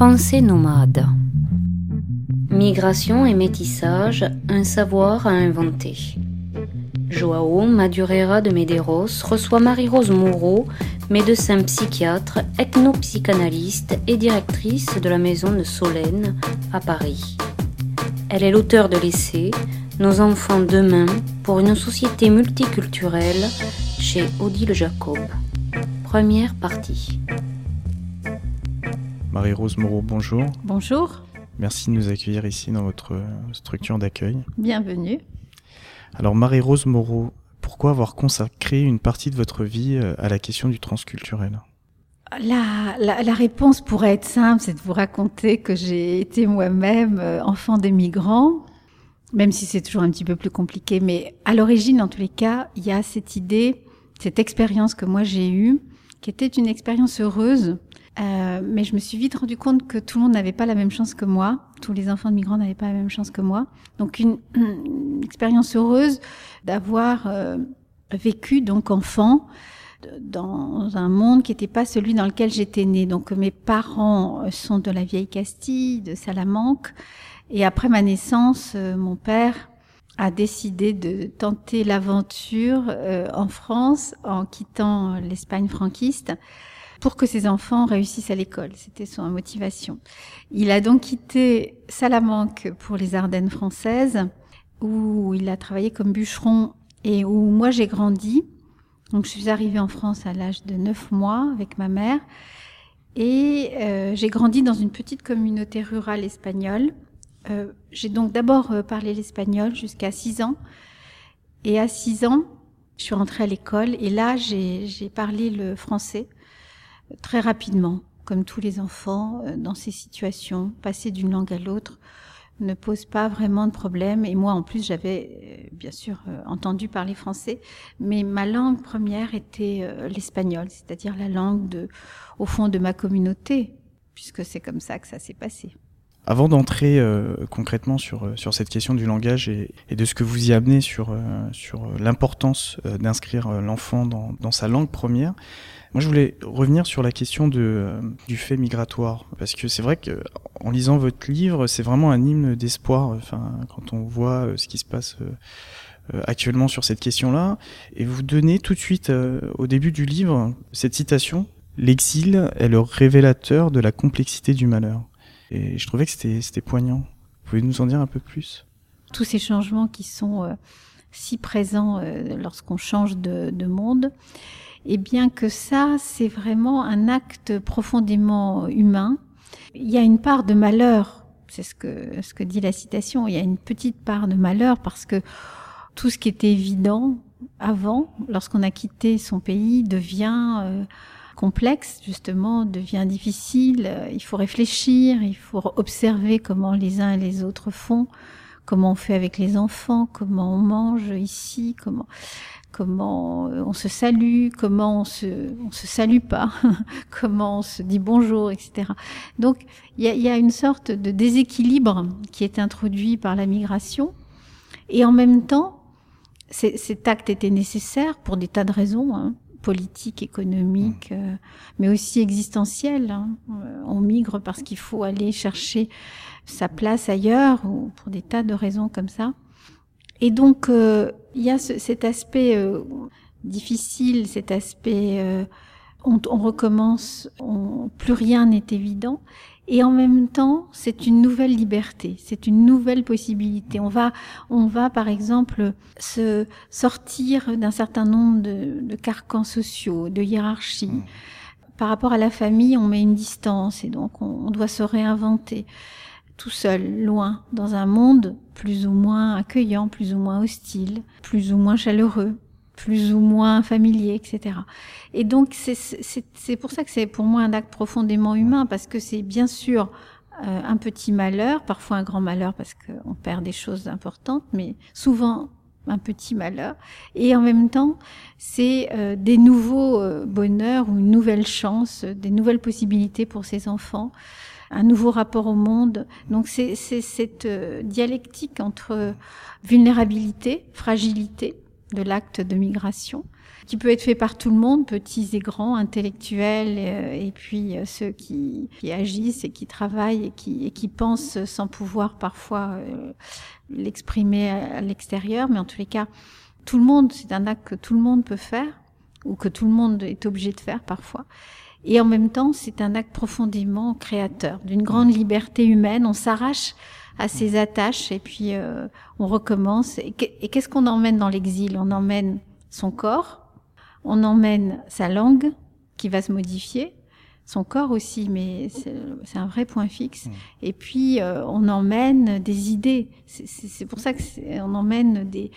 Pensée nomade. Migration et métissage, un savoir à inventer. Joao Madureira de Medeiros reçoit Marie-Rose Moreau, médecin psychiatre, ethnopsychanalyste et directrice de la maison de Solène à Paris. Elle est l'auteur de l'essai Nos enfants demain pour une société multiculturelle chez Odile Jacob. Première partie. Marie-Rose Moreau, bonjour. Bonjour. Merci de nous accueillir ici dans votre structure d'accueil. Bienvenue. Alors Marie-Rose Moreau, pourquoi avoir consacré une partie de votre vie euh, à la question du transculturel? La, la, la, réponse pourrait être simple, c'est de vous raconter que j'ai été moi-même euh, enfant des migrants, même si c'est toujours un petit peu plus compliqué. Mais à l'origine, en tous les cas, il y a cette idée, cette expérience que moi j'ai eue, qui était une expérience heureuse. Euh, mais je me suis vite rendu compte que tout le monde n'avait pas la même chance que moi. Tous les enfants de migrants n'avaient pas la même chance que moi. Donc une, une expérience heureuse d'avoir euh, vécu donc enfant dans un monde qui n'était pas celui dans lequel j'étais née. Donc mes parents sont de la vieille Castille, de Salamanque. Et après ma naissance, euh, mon père a décidé de tenter l'aventure euh, en France en quittant l'Espagne franquiste pour que ses enfants réussissent à l'école. C'était son motivation. Il a donc quitté Salamanque pour les Ardennes françaises où il a travaillé comme bûcheron et où moi j'ai grandi. Donc je suis arrivée en France à l'âge de 9 mois avec ma mère et euh, j'ai grandi dans une petite communauté rurale espagnole euh, j'ai donc d'abord euh, parlé l'espagnol jusqu'à 6 ans. Et à 6 ans, je suis rentrée à l'école et là, j'ai parlé le français très rapidement, comme tous les enfants dans ces situations. Passer d'une langue à l'autre ne pose pas vraiment de problème. Et moi, en plus, j'avais bien sûr entendu parler français, mais ma langue première était l'espagnol, c'est-à-dire la langue de, au fond de ma communauté, puisque c'est comme ça que ça s'est passé. Avant d'entrer euh, concrètement sur, euh, sur cette question du langage et, et, de ce que vous y amenez sur, euh, sur l'importance d'inscrire l'enfant dans, dans, sa langue première, moi je voulais revenir sur la question de, du fait migratoire. Parce que c'est vrai que en lisant votre livre, c'est vraiment un hymne d'espoir. Enfin, quand on voit ce qui se passe actuellement sur cette question-là. Et vous donnez tout de suite, au début du livre, cette citation L'exil est le révélateur de la complexité du malheur. Et je trouvais que c'était poignant. Vous pouvez nous en dire un peu plus? Tous ces changements qui sont euh, si présents euh, lorsqu'on change de, de, monde, et bien que ça, c'est vraiment un acte profondément humain. Il y a une part de malheur, c'est ce que, ce que dit la citation, il y a une petite part de malheur parce que tout ce qui était évident avant, lorsqu'on a quitté son pays, devient... Euh, complexe, justement, devient difficile. Il faut réfléchir, il faut observer comment les uns et les autres font, comment on fait avec les enfants, comment on mange ici, comment comment euh, on se salue, comment on se on se salue pas, comment on se dit bonjour, etc. Donc il y a, y a, une sorte de déséquilibre qui est introduit par la migration, et en même temps, cet acte était nécessaire pour des tas de raisons. Hein politique, économique, euh, mais aussi existentielle. Hein. Euh, on migre parce qu'il faut aller chercher sa place ailleurs, ou pour des tas de raisons comme ça. Et donc, euh, il y a ce, cet aspect difficile, cet aspect on, on, recommence, on, plus rien n'est évident. Et en même temps, c'est une nouvelle liberté, c'est une nouvelle possibilité. On va, on va par exemple se sortir d'un certain nombre de, de, carcans sociaux, de hiérarchies. Mmh. Par rapport à la famille, on met une distance et donc on, on doit se réinventer tout seul, loin, dans un monde plus ou moins accueillant, plus ou moins hostile, plus ou moins chaleureux plus ou moins familier, etc. Et donc c'est pour ça que c'est pour moi un acte profondément humain, parce que c'est bien sûr euh, un petit malheur, parfois un grand malheur parce qu'on perd des choses importantes, mais souvent un petit malheur. Et en même temps, c'est euh, des nouveaux euh, bonheurs ou une nouvelle chance, des nouvelles possibilités pour ces enfants, un nouveau rapport au monde. Donc c'est cette euh, dialectique entre vulnérabilité, fragilité, de l'acte de migration, qui peut être fait par tout le monde, petits et grands, intellectuels, euh, et, puis euh, ceux qui, agissent et qui travaillent et qui, et qui pensent sans pouvoir parfois euh, l'exprimer à, l'extérieur, mais en tous les cas, tout le monde, c'est un acte que tout le monde peut faire, ou que tout le monde est obligé de faire parfois. Et en même temps, c'est un acte profondément créateur, d'une grande liberté humaine. On s'arrache à ses attaches et puis on recommence. Et qu'est-ce qu'on emmène dans l'exil? On emmène son corps, on emmène sa langue qui va se modifier, son corps aussi, mais c'est un vrai point fixe. Mmh. Et puis euh, on emmène des idées. C'est pour ça que on emmène des,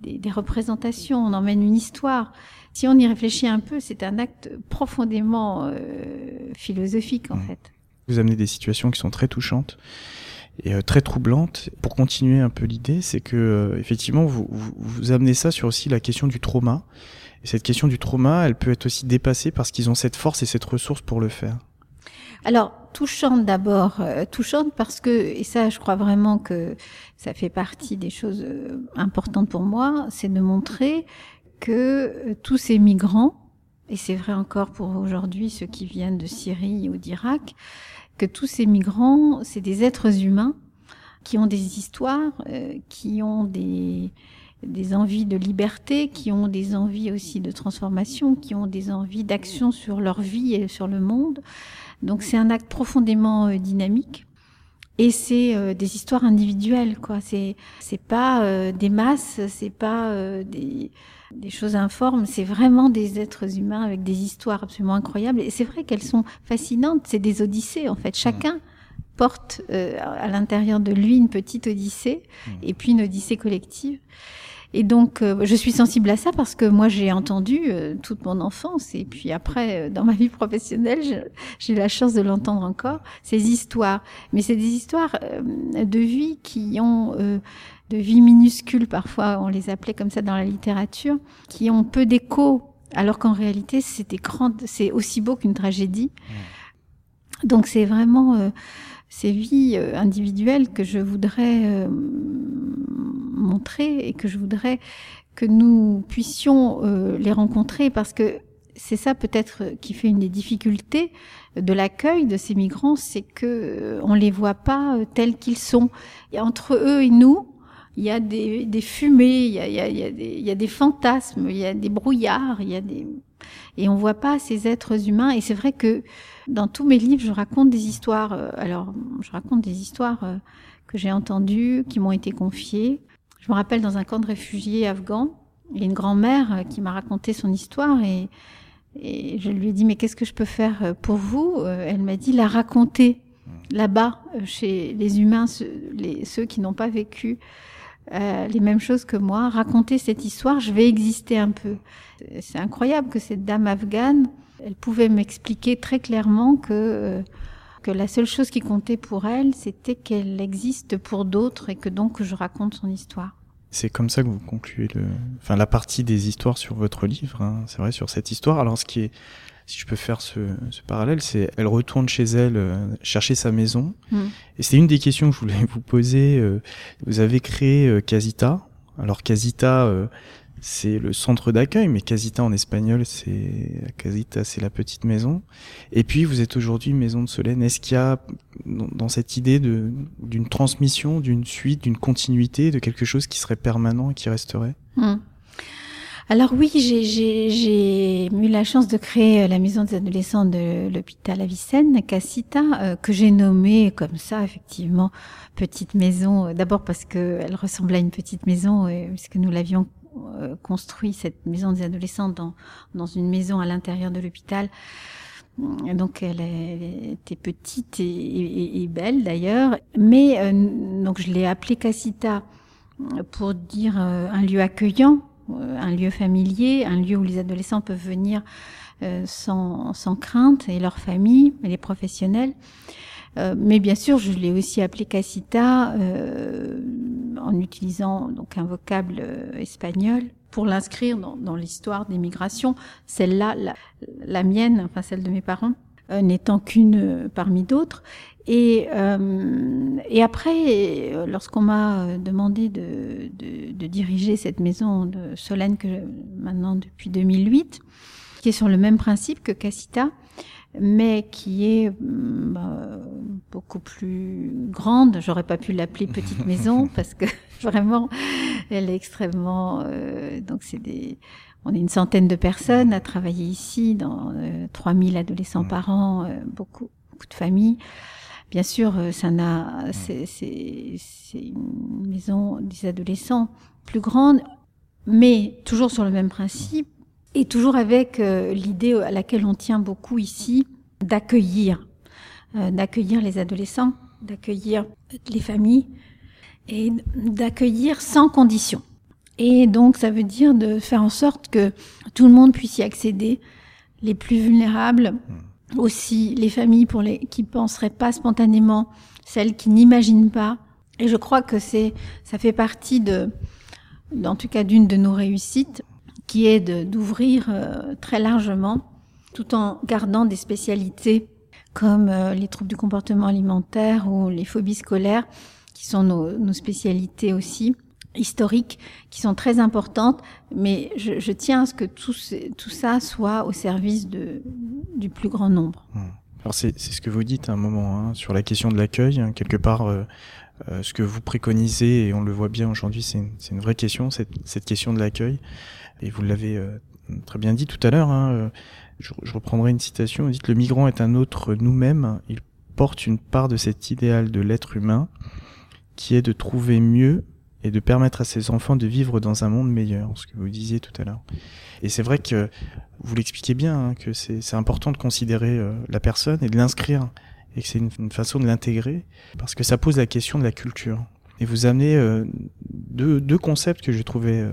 des, représentations, on emmène une histoire. Si on y réfléchit un peu, c'est un acte profondément euh, philosophique en mmh. fait. Vous amenez des situations qui sont très touchantes et euh, très troublantes. Pour continuer un peu l'idée, c'est que effectivement vous, vous, vous, amenez ça sur aussi la question du trauma et cette question du trauma, elle peut être aussi dépassée parce qu'ils ont cette force et cette ressource pour le faire. Alors, touchante d'abord, euh, touchante parce que, et ça je crois vraiment que ça fait partie des choses euh, importantes pour moi, c'est de montrer que euh, tous ces migrants, et c'est vrai encore pour aujourd'hui ceux qui viennent de Syrie ou d'Irak, que tous ces migrants, c'est des êtres humains qui ont des histoires, qui ont des, des envies de liberté, qui ont des envies aussi de transformation, qui ont des envies d'action sur leur vie et sur le monde. Donc c'est un acte profondément euh, dynamique. Et c'est euh, des histoires individuelles, quoi. C'est c'est pas euh, des masses, c'est pas des des choses informes. C'est vraiment des êtres humains avec des histoires absolument incroyables. Et c'est vrai qu'elles sont fascinantes. C'est des odyssées, en fait. Chacun porte à l'intérieur de lui une petite odyssée mmh. et puis une odyssée collective. Et donc, euh, je suis sensible à ça parce que moi, j'ai entendu euh, toute mon enfance et puis après, euh, dans ma vie professionnelle, j'ai eu la chance de l'entendre encore, ces histoires. Mais c'est des histoires de vie qui ont, de vie minuscule parfois, on les appelait comme ça dans la littérature, qui ont peu d'écho, alors qu'en réalité, c'est aussi beau qu'une tragédie. Donc, c'est vraiment ces vies individuelles que je voudrais montrer et que je voudrais que nous puissions euh, les rencontrer parce que c'est ça peut-être qui fait une des difficultés de l'accueil de ces migrants, c'est que euh, on les voit pas euh, tels qu'ils sont. Et entre eux et nous, il y a des, des fumées, il y a, il, y a, il, y a des, il y a des fantasmes, il y a des brouillards, il y a des et on voit pas ces êtres humains. Et c'est vrai que dans tous mes livres, je raconte des histoires. Alors, je raconte des histoires que j'ai entendues, qui m'ont été confiées, je me rappelle dans un camp de réfugiés afghans, il y a une grand-mère euh, qui m'a raconté son histoire et, je lui ai dit mais qu'est-ce que je peux faire euh, pour vous? Euh, Elle m'a dit la raconter là-bas chez les humains, ceux qui n'ont pas vécu euh, les mêmes choses que moi, raconter cette histoire, je vais exister un peu. C'est incroyable que cette dame afghane, elle pouvait m'expliquer très clairement que que la seule chose qui comptait pour elle, c'était qu'elle existe pour d'autres et que donc je raconte son histoire. C'est comme ça que vous concluez le, enfin la partie des histoires sur votre livre. Hein, c'est vrai sur cette histoire. Alors ce qui est, si je peux faire ce, ce parallèle, c'est elle retourne chez elle euh, chercher sa maison. Hmm. Et c'est une des questions que je voulais vous poser. Euh, vous avez créé euh, Casita. Alors Casita, c'est le centre d'accueil, mais Casita en espagnol, c'est Casita, c'est la petite maison. Et puis vous êtes aujourd'hui maison de Solène. Est-ce qu'il y a dans cette idée de d'une transmission, d'une suite, d'une continuité, de quelque chose qui serait permanent et qui resterait? Hmm. Alors oui, j'ai eu la chance de créer euh, la maison des adolescents de l'hôpital Avicenne, Casita, euh, que j'ai nommée comme ça, effectivement, petite maison. Euh, d'abord parce qu'elle ressemblait à une petite maison, puisque nous l'avions euh, construit cette maison des adolescents dans, dans une maison à l'intérieur de l'hôpital. Donc elle, était petite et, belle d'ailleurs, mais donc je l'ai appelée Casita pour dire un lieu accueillant, un lieu familier, un lieu où les adolescents peuvent venir sans, sans crainte et leurs familles et les professionnels. Euh, mais bien sûr, je l'ai aussi appelé casita euh, en utilisant donc un vocable euh, espagnol pour l'inscrire dans, dans l'histoire des migrations. Celle-là, la, la, mienne, enfin celle de mes parents, n'étant qu'une parmi d'autres. Et, euh, et après, lorsqu'on m'a demandé de, de, de, diriger cette maison de Solène que maintenant depuis 2008, qui est sur le même principe que Casita, mais qui est bah, beaucoup plus grande. J'aurais pas pu l'appeler petite maison parce que vraiment, elle est extrêmement. Euh, donc c'est des. On est une centaine de personnes à travailler ici, dans euh, 3000 adolescents par an, euh, beaucoup, beaucoup de familles. Bien sûr, euh, ça n'a, c'est, une maison des adolescents plus grande, mais toujours sur le même principe et toujours avec euh, l'idée à laquelle on tient beaucoup ici d'accueillir, euh, d'accueillir les adolescents, d'accueillir les familles et d'accueillir sans condition. Et donc ça veut dire de faire en sorte que tout le monde puisse y accéder, les plus vulnérables, aussi les familles pour les qui penseraient pas spontanément, celles qui n'imaginent pas. Et je crois que c'est ça fait partie de, en tout cas d'une de nos réussites, qui est d'ouvrir euh, très largement, tout en gardant des spécialités comme euh, les troubles du comportement alimentaire ou les phobies scolaires, qui sont nos, nos spécialités aussi historiques, qui sont très importantes, mais je, tiens à ce que tout, ça soit au service du plus grand nombre. Mmh. Alors c'est ce que vous dites à un moment hein, sur la question de l'accueil, hein, quelque part. Euh, euh, ce que vous préconisez, et on le voit bien aujourd'hui, c'est une, vraie question, cette, question de l'accueil. Et vous l'avez euh, très bien dit tout à l'heure, hein, je, je, reprendrai une citation, vous dites, le migrant est un autre nous-mêmes, il porte une part de cet idéal de l'être humain qui est de trouver mieux et de permettre à ses enfants de vivre dans un monde meilleur, ce que vous disiez tout à l'heure. Et c'est vrai que vous l'expliquez bien, hein, que c'est important de considérer euh, la personne et de l'inscrire, et que c'est une, façon de l'intégrer, parce que ça pose la question de la culture. Et vous amenez euh, deux, concepts que j'ai trouvé euh,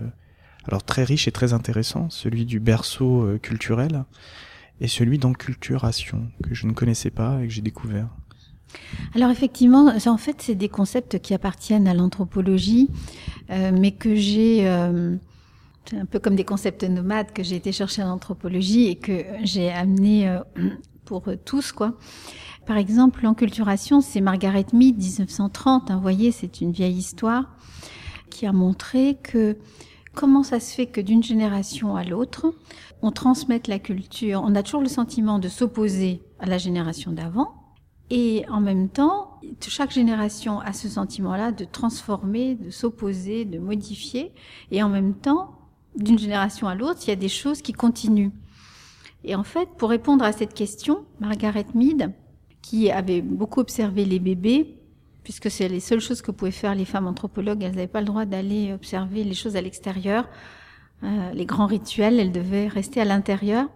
alors très riches et très intéressants, celui du berceau euh, culturel et celui d'enculturation, que je ne connaissais pas et que j'ai découvert. Alors effectivement, en fait, c'est des concepts qui appartiennent à l'anthropologie, euh, mais que j'ai, euh, un peu comme des concepts nomades que j'ai été chercher en anthropologie et que j'ai amené euh, pour tous, quoi. Par exemple, l'enculturation, c'est Margaret Mead, 1930. Hein, vous voyez, c'est une vieille histoire qui a montré que comment ça se fait que d'une génération à l'autre, on transmette la culture. On a toujours le sentiment de s'opposer à la génération d'avant, et en même temps, chaque génération a ce sentiment-là de transformer, de s'opposer, de modifier. Et en même temps, d'une génération à l'autre, il y a des choses qui continuent. Et en fait, pour répondre à cette question, Margaret Mead, qui avait beaucoup observé les bébés, puisque c'est les seules choses que pouvaient faire les femmes anthropologues, elles n'avaient pas le droit d'aller observer les choses à l'extérieur, euh, les grands rituels, elles devaient rester à l'intérieur.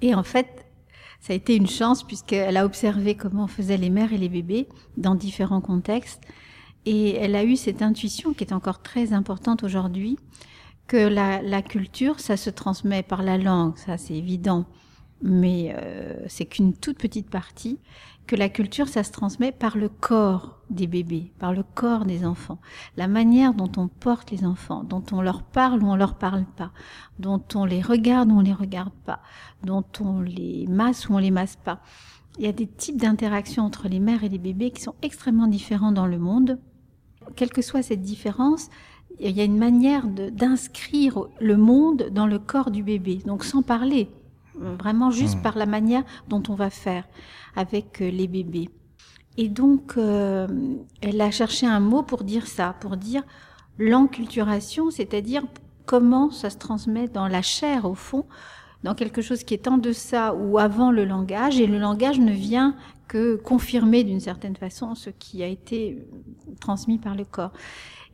Et en fait, ça a été une chance puisqu'elle a observé comment faisaient les mères et les bébés dans différents contextes. Et elle a eu cette intuition qui est encore très importante aujourd'hui, que la, la, culture, ça se transmet par la langue, ça c'est évident, mais euh, c'est qu'une toute petite partie, que la culture, ça se transmet par le corps des bébés, par le corps des enfants, la manière dont on porte les enfants, dont on leur parle ou on leur parle pas, dont on les regarde ou on les regarde pas, dont on les masse ou on les masse pas. Il y a des types d'interactions entre les mères et les bébés qui sont extrêmement différents dans le monde. Quelle que soit cette différence, il y a une manière d'inscrire le monde dans le corps du bébé, donc sans parler, vraiment juste mmh. par la manière dont on va faire avec euh, les bébés. Et donc, euh, elle a cherché un mot pour dire ça, pour dire l'enculturation, c'est-à-dire comment ça se transmet dans la chair, au fond, dans quelque chose qui est en deçà ou avant le langage, et le langage ne vient que confirmer d'une certaine façon ce qui a été transmis par le corps.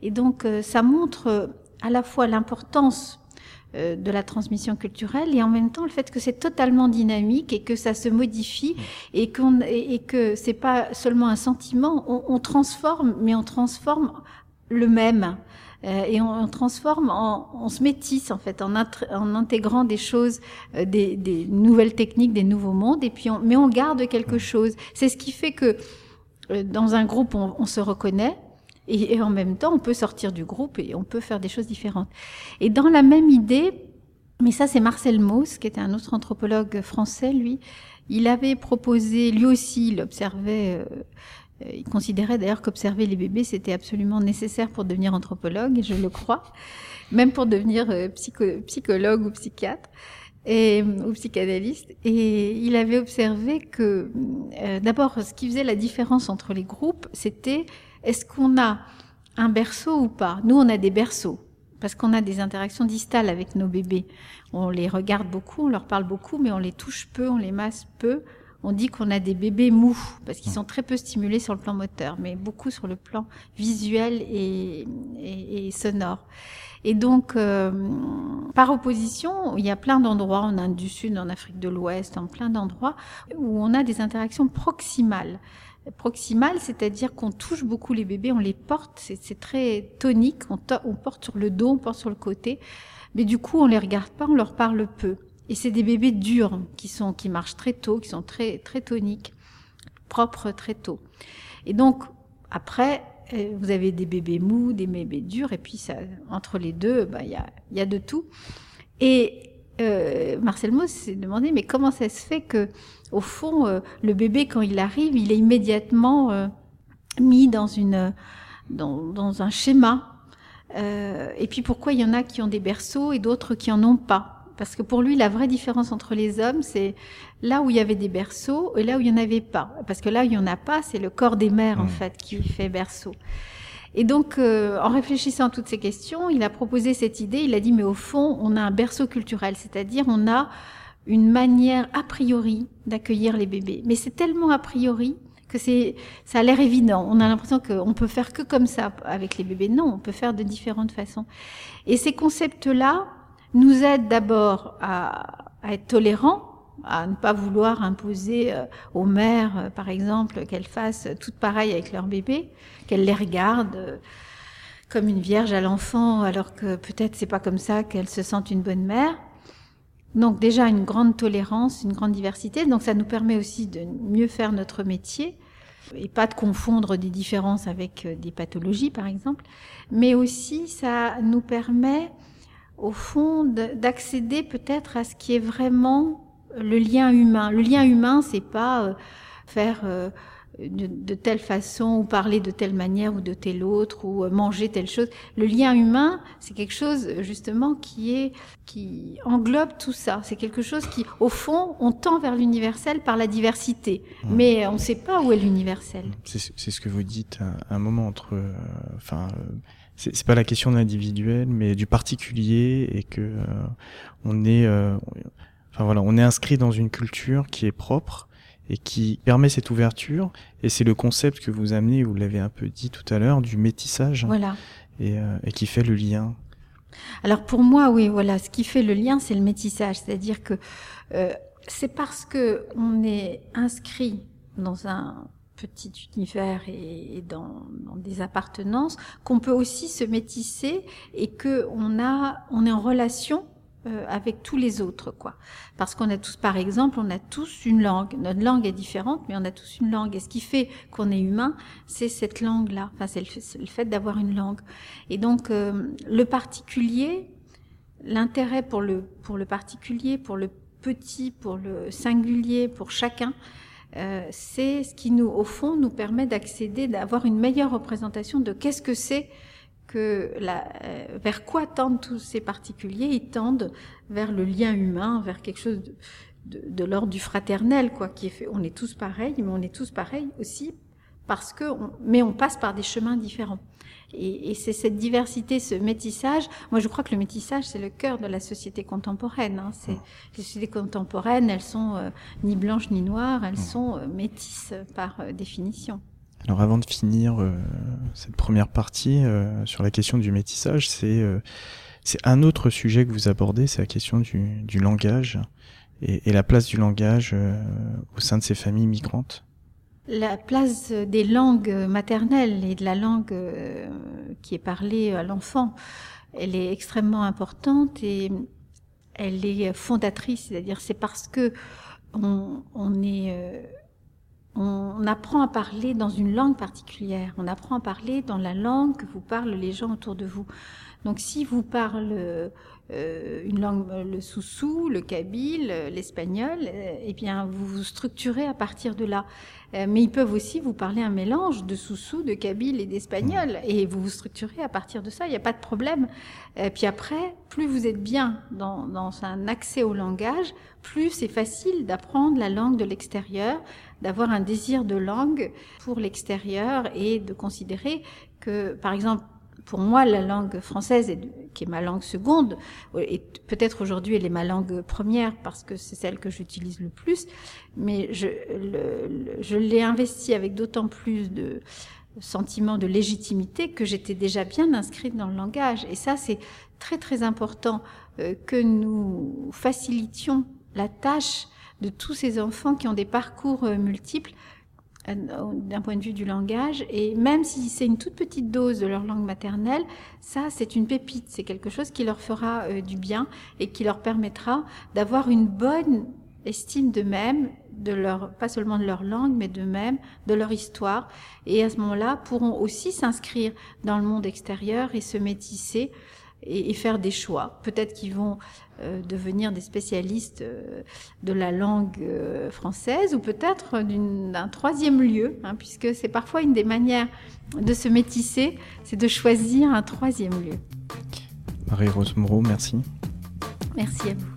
Et donc, euh, ça montre à la fois l'importance euh, de la transmission culturelle et en même temps le fait que c'est totalement dynamique et que ça se modifie et qu'on et, que c'est pas seulement un sentiment on, on, transforme mais on transforme le même. Euh, et on, on transforme en, on se métisse en fait en, en intégrant des choses euh, des, des, nouvelles techniques des nouveaux mondes et puis on, mais on garde quelque chose. C'est ce qui fait que euh, dans un groupe on, on se reconnaît et, et, en même temps, on peut sortir du groupe et on peut faire des choses différentes. Et dans la même idée, mais ça c'est Marcel Mauss, qui était un autre anthropologue français, lui, Il avait proposé, lui aussi, il observait, euh, il considérait d'ailleurs qu'observer les bébés, c'était absolument nécessaire pour devenir anthropologue, je le crois, même pour devenir euh, psychologue ou psychiatre et, ou psychanalyste. Et il avait observé que, euh, d'abord, ce qui faisait la différence entre les groupes, c'était est-ce qu'on a un berceau ou pas? Nous, on a des berceaux parce qu'on a des interactions distales avec nos bébés. On les regarde beaucoup, on leur parle beaucoup, mais on les touche peu, on les masse peu. On dit qu'on a des bébés mous parce qu'ils sont très peu stimulés sur le plan moteur, mais beaucoup sur le plan visuel et, et, et sonore. Et donc, euh, par opposition, il y a plein d'endroits en Inde du Sud, en Afrique de l'Ouest, en plein d'endroits où on a des interactions proximales proximales, c'est-à-dire qu'on touche beaucoup les bébés, on les porte, c'est très tonique, on, on, porte sur le dos, on porte sur le côté, mais du coup on les regarde pas, on leur parle peu. Et c'est des bébés durs qui sont qui marchent très tôt, qui sont très très toniques, propres très tôt. Et donc après, euh, vous avez des bébés mous, des bébés durs, et puis ça, entre les deux, bah, il y, a, y a de tout. Et euh, Marcel Mauss s'est demandé, mais comment ça se fait que, au fond, euh, le bébé, quand il arrive, il est immédiatement euh, mis dans, une, dans, dans un schéma Et puis pourquoi il y en a qui ont des berceaux et d'autres qui en ont pas? Parce que pour lui, la vraie différence entre les hommes, c'est là où il y avait des berceaux et là où il n'y en avait pas. Parce que là où il n'y en a pas, c'est le corps des mères, en mmh. fait, qui fait berceau. Et donc, euh, en réfléchissant à toutes ces questions, il a proposé cette idée. Il a dit, mais au fond, on a un berceau culturel, c'est-à-dire on a une manière a priori d'accueillir les bébés. Mais c'est tellement a priori que c'est, ça a l'air évident. On a l'impression qu'on peut faire que comme ça avec les bébés. Non, on peut faire de différentes façons. Et ces concepts-là, nous aide d'abord à, à, être tolérants, à ne pas vouloir imposer euh, aux mères, euh, par exemple, qu'elles fassent toutes pareilles avec leur bébé, qu'elles les regardent euh, comme une vierge à l'enfant, alors que peut-être c'est pas comme ça qu'elles se sentent une bonne mère. Donc déjà une grande tolérance, une grande diversité. Donc ça nous permet aussi de mieux faire notre métier et pas de confondre des différences avec des pathologies, par exemple. Mais aussi ça nous permet au fond, d'accéder peut-être à ce qui est vraiment le lien humain. Le lien humain, c'est pas euh, faire euh, de, telle façon ou parler de telle manière ou de telle autre ou euh, manger telle chose. Le lien humain, c'est quelque chose justement qui est qui englobe tout ça. C'est quelque chose qui, au fond, on tend vers l'universel par la diversité, mmh. mais on ne sait pas où est l'universel. C'est ce que vous dites à un moment entre, enfin c'est pas la question de l'individuel, mais du particulier et que euh, on est, euh, enfin voilà, on est inscrit dans une culture qui est propre et qui permet cette ouverture. Et c'est le concept que vous amenez, vous l'avez un peu dit tout à l'heure, du métissage. Voilà. Et, euh, et qui fait le lien. Alors pour moi, oui, voilà, ce qui fait le lien, c'est le métissage, c'est-à-dire que c'est parce que on est inscrit dans un petit univers et, dans, dans, des appartenances, qu'on peut aussi se métisser et que on a, on est en relation euh, avec tous les autres, quoi. Parce qu'on a tous, par exemple, on a tous une langue. Notre langue est différente, mais on a tous une langue. Et ce qui fait qu'on est humain, c'est cette langue-là. Enfin, c'est le, fait d'avoir une langue. Et donc, euh, le particulier, l'intérêt pour le pour le particulier, pour le petit, pour le singulier, pour chacun, euh, c'est ce qui nous, au fond, nous permet d'accéder, d'avoir une meilleure représentation de qu'est-ce que c'est que la, euh, vers quoi tendent tous ces particuliers? Ils tendent vers le lien humain, vers quelque chose de, de, de l'ordre du fraternel, quoi. Qui est fait. On est tous pareils, mais on est tous pareils aussi parce que, on, mais on passe par des chemins différents. Et, et c'est cette diversité, ce métissage. Moi, je crois que le métissage, c'est le cœur de la société contemporaine. Hein. C'est les sociétés contemporaines, elles sont euh, ni blanches ni noires, elles sont euh, métisses par euh, définition. Alors, avant de finir euh, cette première partie euh, sur la question du métissage, c'est c'est un autre sujet que vous abordez, c'est la question du, du langage et, et, la place du langage au sein de ces familles migrantes la place des langues maternelles et de la langue euh, qui est parlée à l'enfant, elle est extrêmement importante et elle est fondatrice. C'est-à-dire, c'est parce que on, on est, euh, on apprend à parler dans une langue particulière. On apprend à parler dans la langue que vous parlent les gens autour de vous. Donc si vous parlez euh, une langue, le soussou, le kabyle, l'espagnol, euh, eh bien vous vous structurez à partir de là. Euh, mais ils peuvent aussi vous parler un mélange de soussou, de kabyle et d'espagnol, et vous vous structurez à partir de ça. Il n'y a pas de problème. Puis après, plus vous êtes bien dans, dans un accès au langage, plus c'est facile d'apprendre la langue de l'extérieur, d'avoir un désir de langue pour l'extérieur et de considérer que, par exemple, pour moi, la langue française, qui est ma langue seconde, et peut-être aujourd'hui elle est ma langue première parce que c'est celle que j'utilise le plus, mais je, je l'ai investie avec d'autant plus de sentiment de légitimité que j'étais déjà bien inscrite dans le langage. Et ça, c'est très très important euh, que nous facilitions la tâche de tous ces enfants qui ont des parcours euh, multiples d'un point de vue du langage. Et même si c'est une toute petite dose de leur langue maternelle, ça, c'est une pépite. C'est quelque chose qui leur fera euh, du bien et qui leur permettra d'avoir une bonne estime d'eux-mêmes, de leur, pas seulement de leur langue, mais d'eux-mêmes, de leur histoire. Et à ce moment-là, pourront aussi s'inscrire dans le monde extérieur et se métisser et, faire des choix. Peut-être qu'ils vont euh, devenir des spécialistes euh, de la langue euh, française ou peut-être d'un troisième lieu, hein, puisque c'est parfois une des manières de se métisser, c'est de choisir un troisième lieu. Marie-Rose Moreau, merci. Merci à vous.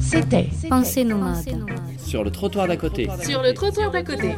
C'était Pensée nomade. Sur le trottoir d'à côté. Sur le trottoir d'à côté.